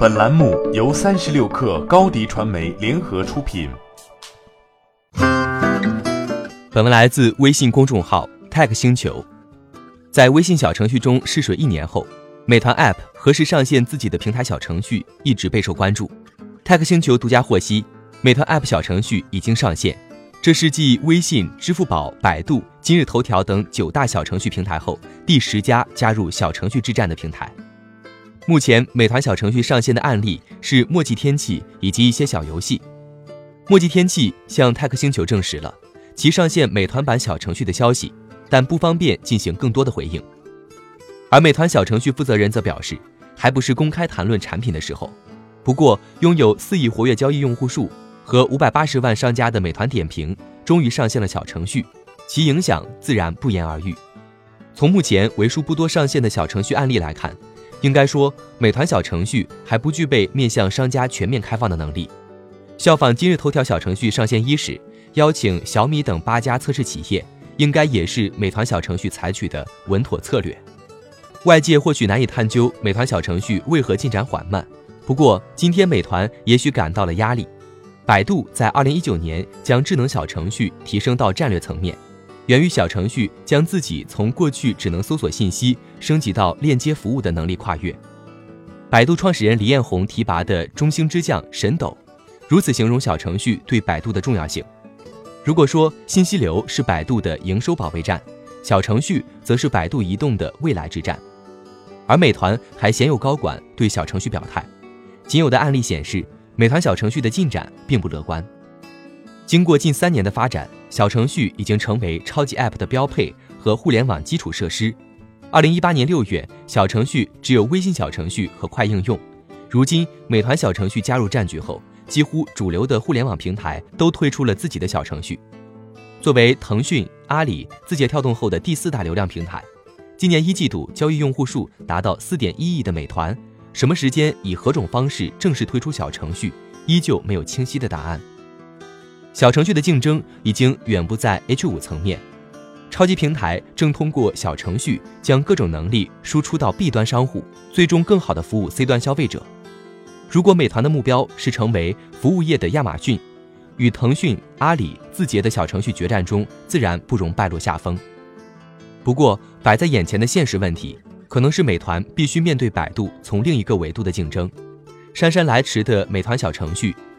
本栏目由三十六氪高低传媒联合出品。本文来自微信公众号 Tech 星球。在微信小程序中试水一年后，美团 App 何时上线自己的平台小程序一直备受关注。Tech 星球独家获悉，美团 App 小程序已经上线。这是继微信、支付宝、百度、今日头条等九大小程序平台后第十家加入小程序之战的平台。目前，美团小程序上线的案例是墨迹天气以及一些小游戏。墨迹天气向泰克星球证实了其上线美团版小程序的消息，但不方便进行更多的回应。而美团小程序负责人则表示，还不是公开谈论产品的时候。不过，拥有四亿活跃交易用户数。和五百八十万商家的美团点评终于上线了小程序，其影响自然不言而喻。从目前为数不多上线的小程序案例来看，应该说美团小程序还不具备面向商家全面开放的能力。效仿今日头条小程序上线伊始，邀请小米等八家测试企业，应该也是美团小程序采取的稳妥策略。外界或许难以探究美团小程序为何进展缓慢，不过今天美团也许感到了压力。百度在二零一九年将智能小程序提升到战略层面，源于小程序将自己从过去只能搜索信息升级到链接服务的能力跨越。百度创始人李彦宏提拔的中兴之将沈斗，如此形容小程序对百度的重要性。如果说信息流是百度的营收保卫战，小程序则是百度移动的未来之战。而美团还鲜有高管对小程序表态，仅有的案例显示。美团小程序的进展并不乐观。经过近三年的发展，小程序已经成为超级 App 的标配和互联网基础设施。二零一八年六月，小程序只有微信小程序和快应用。如今，美团小程序加入战局后，几乎主流的互联网平台都推出了自己的小程序。作为腾讯、阿里、字节跳动后的第四大流量平台，今年一季度交易用户数达到四点一亿的美团。什么时间以何种方式正式推出小程序，依旧没有清晰的答案。小程序的竞争已经远不在 H 五层面，超级平台正通过小程序将各种能力输出到 B 端商户，最终更好的服务 C 端消费者。如果美团的目标是成为服务业的亚马逊，与腾讯、阿里、字节的小程序决战中，自然不容败落下风。不过，摆在眼前的现实问题。可能是美团必须面对百度从另一个维度的竞争，姗姗来迟的美团小程序